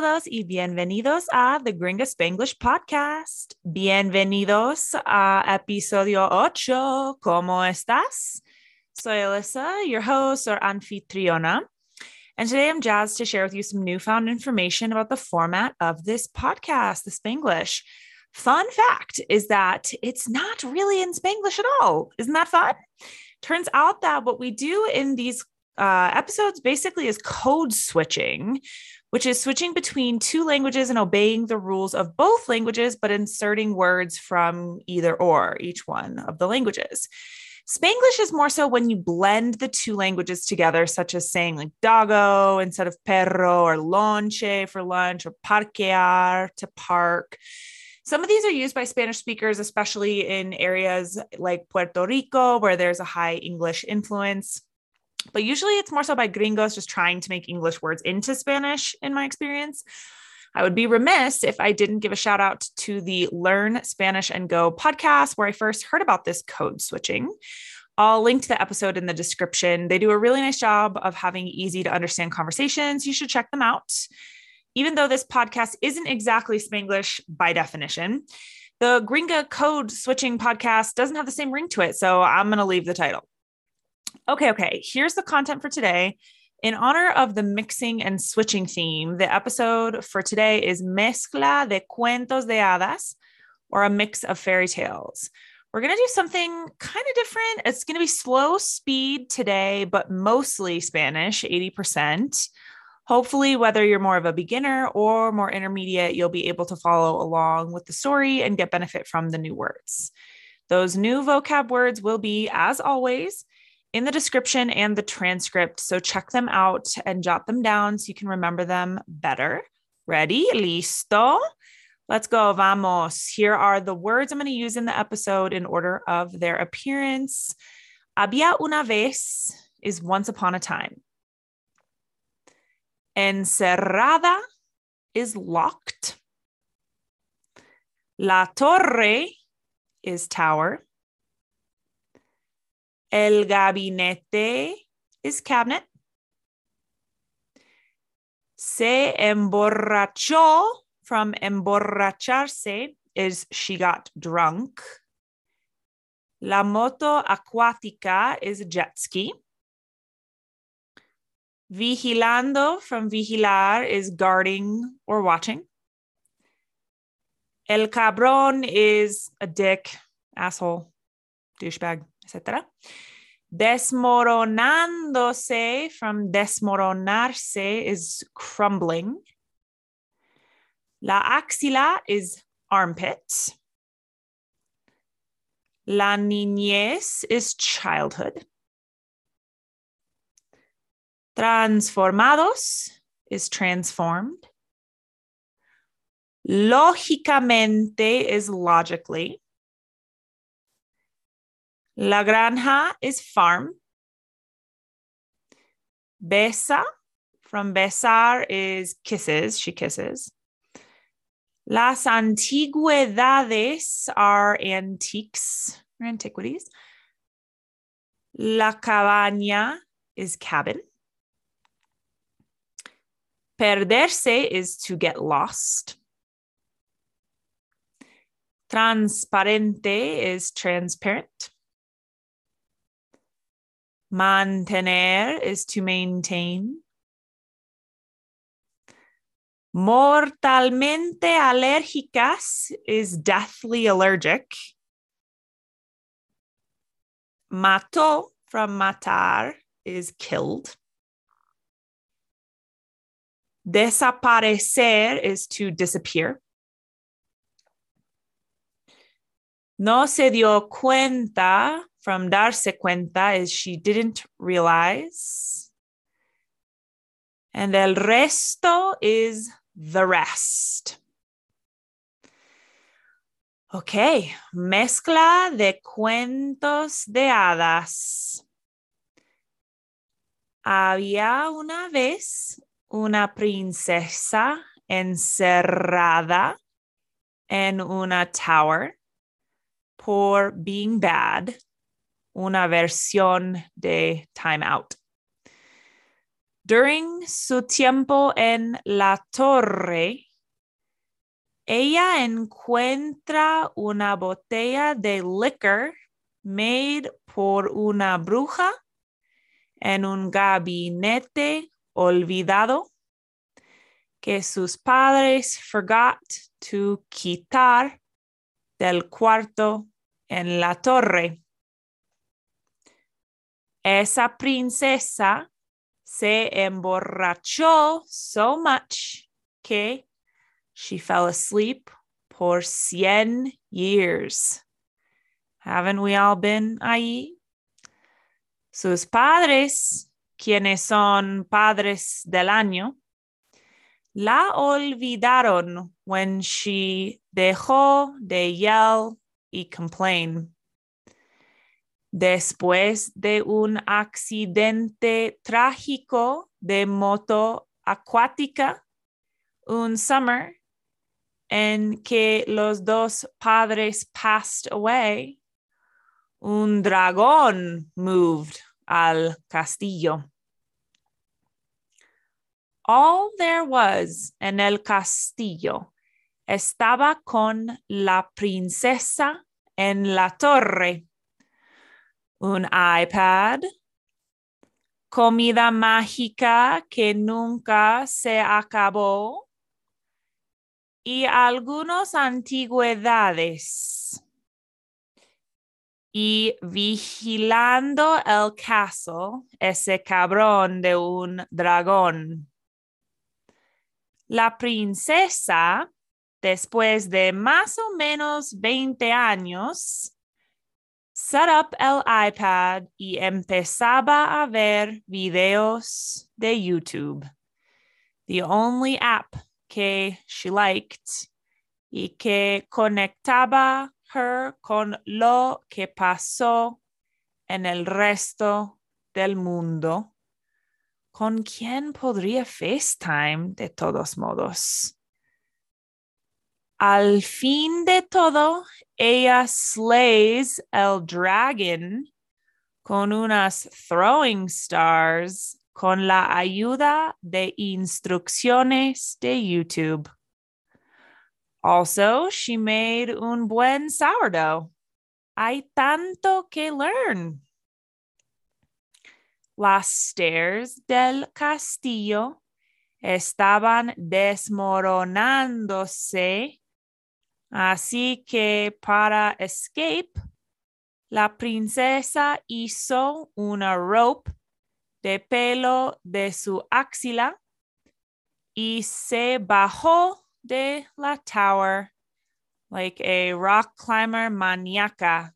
Todos y bienvenidos a The Gringa Spanglish Podcast. Bienvenidos a episodio 8. ¿Cómo estás? Soy Alyssa, your host or anfitriona. And today I'm jazzed to share with you some newfound information about the format of this podcast, the Spanglish. Fun fact is that it's not really in Spanglish at all. Isn't that fun? Turns out that what we do in these uh, episodes basically is code switching, which is switching between two languages and obeying the rules of both languages, but inserting words from either or each one of the languages. Spanglish is more so when you blend the two languages together, such as saying like doggo instead of perro or lonche for lunch or parquear to park. Some of these are used by Spanish speakers, especially in areas like Puerto Rico, where there's a high English influence but usually it's more so by gringos just trying to make English words into Spanish, in my experience. I would be remiss if I didn't give a shout out to the Learn Spanish and Go podcast, where I first heard about this code switching. I'll link to the episode in the description. They do a really nice job of having easy to understand conversations. You should check them out. Even though this podcast isn't exactly Spanglish by definition, the Gringa Code Switching podcast doesn't have the same ring to it. So I'm going to leave the title. Okay, okay. Here's the content for today. In honor of the mixing and switching theme, the episode for today is Mezcla de Cuentos de Hadas, or a mix of fairy tales. We're going to do something kind of different. It's going to be slow speed today, but mostly Spanish, 80%. Hopefully, whether you're more of a beginner or more intermediate, you'll be able to follow along with the story and get benefit from the new words. Those new vocab words will be, as always, in the description and the transcript. So check them out and jot them down so you can remember them better. Ready? Listo? Let's go. Vamos. Here are the words I'm going to use in the episode in order of their appearance. Había una vez is once upon a time. Encerrada is locked. La torre is tower. El gabinete is cabinet. Se emborrachó from emborracharse is she got drunk. La moto acuática is jet ski. Vigilando from vigilar is guarding or watching. El cabrón is a dick, asshole, douchebag etc. Desmoronándose from desmoronarse is crumbling. La axila is armpit. La niñez is childhood. Transformados is transformed. Lógicamente is logically. La granja is farm. Besa from besar is kisses, she kisses. Las antigüedades are antiques or antiquities. La cabaña is cabin. Perderse is to get lost. Transparente is transparent. Mantener is to maintain. Mortalmente alérgicas is deathly allergic. Mató from matar is killed. Desaparecer is to disappear. No se dio cuenta from darse cuenta is she didn't realize. And el resto is the rest. Ok, mezcla de cuentos de hadas. Había una vez una princesa encerrada en una tower por being bad una versión de Time Out. During su tiempo en la torre, ella encuentra una botella de liquor made por una bruja en un gabinete olvidado que sus padres forgot to quitar del cuarto en la torre. Esa princesa se emborrachó so much que she fell asleep por cien years. Haven't we all been ahí? Sus padres, quienes son padres del año, la olvidaron when she dejó de yell y complain. Después de un accidente trágico de moto acuática, un summer en que los dos padres passed away, un dragón moved al castillo. All there was en el castillo estaba con la princesa en la torre. Un iPad, comida mágica que nunca se acabó y algunas antigüedades y vigilando el caso, ese cabrón de un dragón. La princesa, después de más o menos 20 años, set up el iPad y empezaba a ver videos de YouTube. The only app que she liked y que conectaba her con lo que pasó en el resto del mundo. ¿Con quién podría FaceTime de todos modos? Al fin de todo, ella slays el dragon con unas throwing stars con la ayuda de instrucciones de YouTube. Also, she made un buen sourdough. Hay tanto que learn. Las stairs del castillo estaban desmoronándose, así que para escape, la princesa hizo una rope de pelo de su axila y se bajó de la tower like a rock climber maniaca,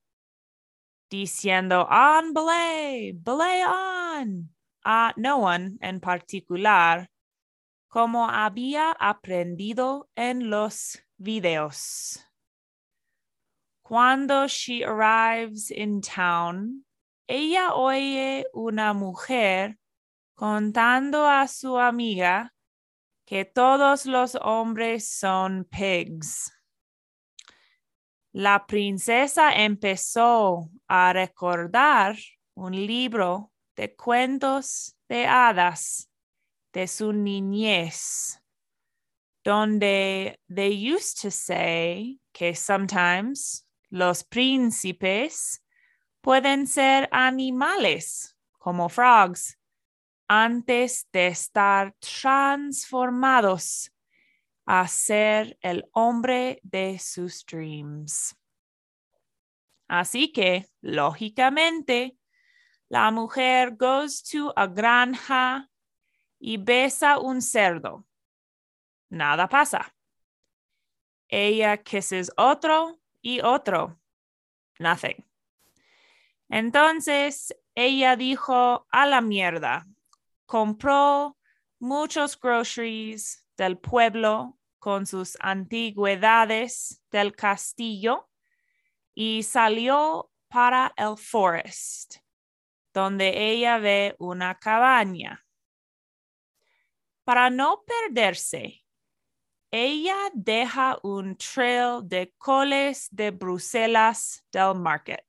diciendo on belay, belay on, a no one en particular, como había aprendido en los videos. Cuando she arrives in town, ella oye una mujer contando a su amiga que todos los hombres son pigs. La princesa empezó a recordar un libro de cuentos de hadas de su niñez, donde they used to say que sometimes los príncipes pueden ser animales como frogs antes de estar transformados a ser el hombre de sus dreams. Así que, lógicamente, la mujer goes to a granja y besa un cerdo. Nada pasa. Ella kisses otro y otro. Nothing. Entonces ella dijo a la mierda compró muchos groceries del pueblo con sus antigüedades del castillo y salió para el forest, donde ella ve una cabaña. Para no perderse, ella deja un trail de coles de Bruselas del market.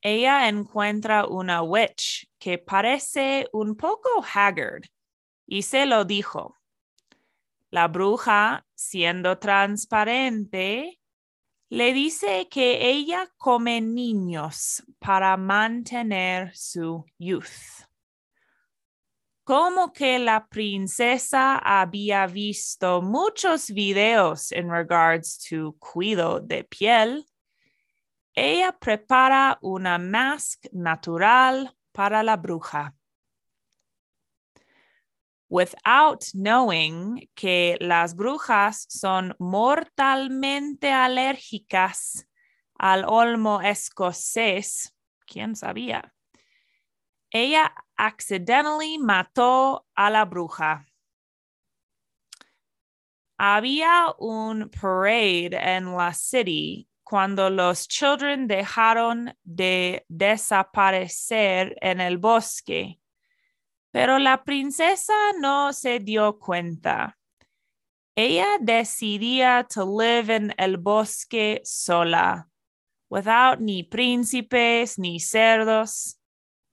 ella encuentra una witch que parece un poco haggard y se lo dijo. La bruja, siendo transparente, le dice que ella come niños para mantener su youth. Como que la princesa había visto muchos videos en regards to cuidado de piel, ella prepara una mask natural para la bruja without knowing que las brujas son mortalmente alérgicas al olmo escocés. ¿Quién sabía? Ella accidentally mató a la bruja. Había un parade en la city cuando los children dejaron de desaparecer en el bosque pero la princesa no se dio cuenta. Ella decidía to live en el bosque sola, without ni príncipes ni cerdos,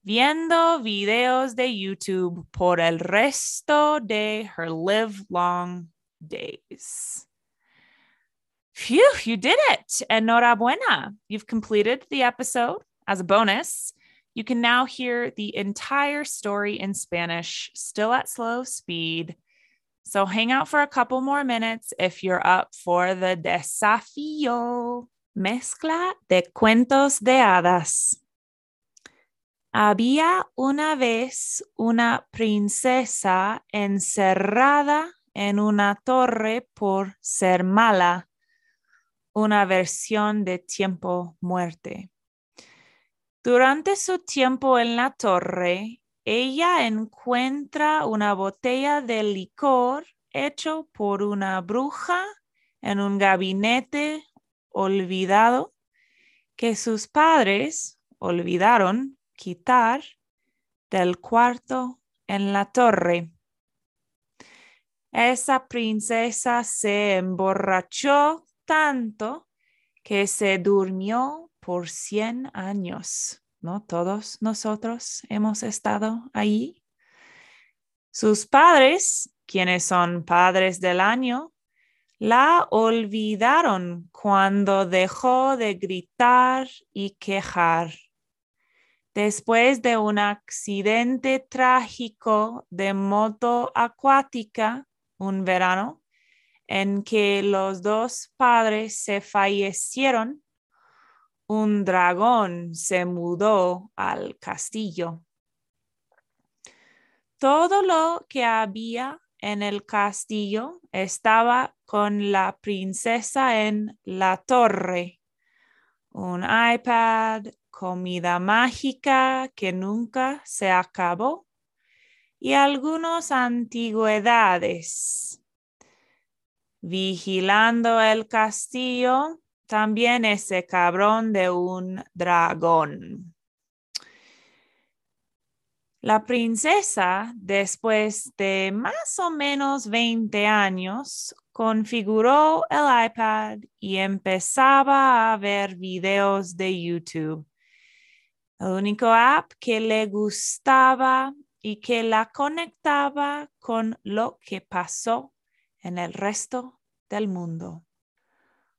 viendo videos de YouTube por el resto de her live long days. Phew, you did it! Enhorabuena! You've completed the episode. As a bonus, you can now hear the entire story in Spanish, still at slow speed. So hang out for a couple more minutes if you're up for the desafío. Mezcla de cuentos de hadas. Había una vez una princesa encerrada en una torre por ser mala, una versión de tiempo muerte. Durante su tiempo en la torre, ella encuentra una botella de licor hecho por una bruja en un gabinete olvidado que sus padres olvidaron quitar del cuarto en la torre. Esa princesa se emborrachó tanto que se durmió por 100 años, ¿no? Todos nosotros hemos estado ahí. Sus padres, quienes son padres del año, la olvidaron cuando dejó de gritar y quejar. Después de un accidente trágico de moto acuática un verano, en que los dos padres se fallecieron, un dragón se mudó al castillo. Todo lo que había en el castillo estaba con la princesa en la torre. Un iPad, comida mágica que nunca se acabó y algunas antigüedades. Vigilando el castillo también ese cabrón de un dragón. La princesa, después de más o menos 20 años, configuró el iPad y empezaba a ver videos de YouTube. El único app que le gustaba y que la conectaba con lo que pasó en el resto del mundo.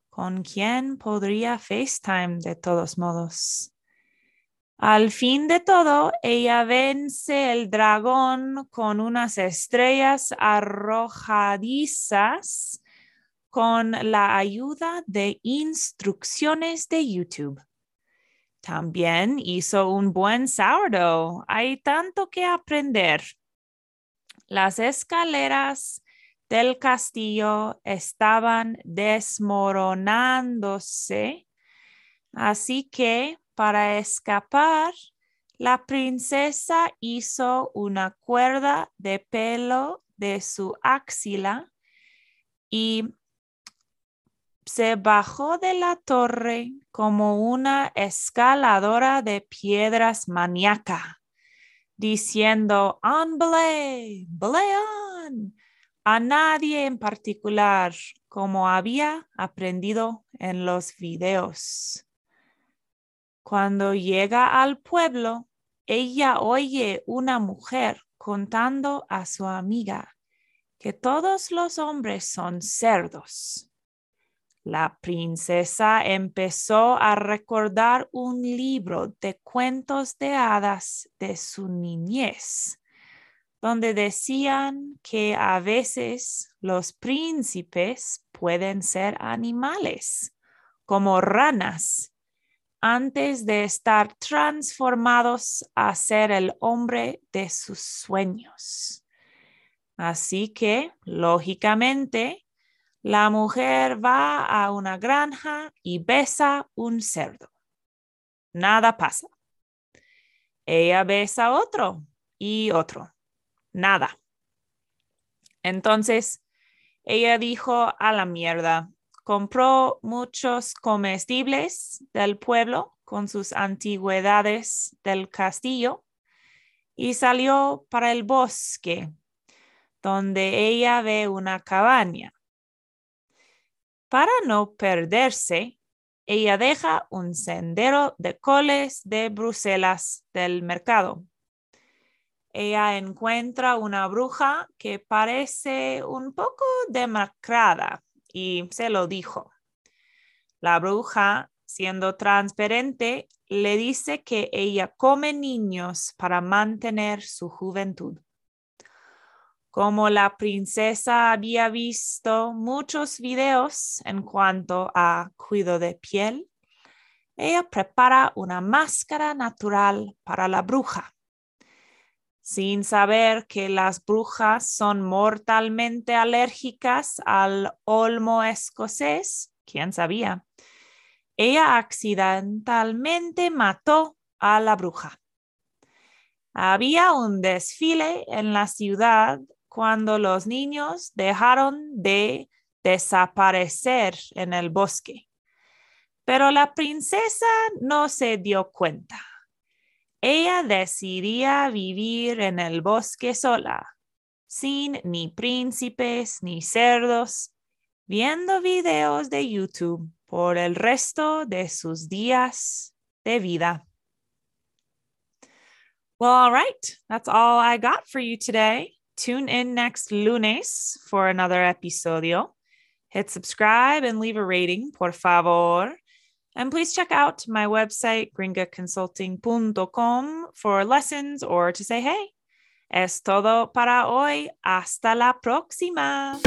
¿Con quién podría FaceTime de todos modos? Al fin de todo, ella vence el dragón con unas estrellas arrojadizas con la ayuda de instrucciones de YouTube. También hizo un buen sourdough. Hay tanto que aprender. Las escaleras del castillo estaban desmoronándose, así que para escapar, la princesa hizo una cuerda de pelo de su axila y se bajó de la torre como una escaladora de piedras maníaca, diciendo, ¡On belay! a nadie en particular como había aprendido en los videos. Cuando llega al pueblo, ella oye una mujer contando a su amiga que todos los hombres son cerdos. La princesa empezó a recordar un libro de cuentos de hadas de su niñez, donde decían que a veces los príncipes pueden ser animales, como ranas, antes de estar transformados a ser el hombre de sus sueños. Así que, lógicamente, la mujer va a una granja y besa un cerdo. Nada pasa. Ella besa otro y otro. Nada. Entonces, ella dijo a la mierda, compró muchos comestibles del pueblo con sus antigüedades del castillo y salió para el bosque, donde ella ve una cabaña para no perderse, ella deja un sendero de coles de Bruselas del mercado. Ella encuentra una bruja que parece un poco demacrada y se lo dijo. La bruja, siendo transparente, le dice que ella come niños para mantener su juventud. Como la princesa había visto muchos videos en cuanto a cuidado de piel, ella prepara una máscara natural para la bruja. Sin saber que las brujas son mortalmente alérgicas al olmo escocés, ¿quién sabía? Ella accidentalmente mató a la bruja. Había un desfile en la ciudad cuando los niños dejaron de desaparecer en el bosque. Pero la princesa no se dio cuenta. Ella decidía vivir en el bosque sola, sin ni príncipes ni cerdos, viendo videos de YouTube por el resto de sus días de vida. Well, all right, that's all I got for you today. Tune in next lunes for another episodio. Hit subscribe and leave a rating, por favor. And please check out my website, gringaconsulting.com, for lessons or to say hey. Es todo para hoy. Hasta la próxima.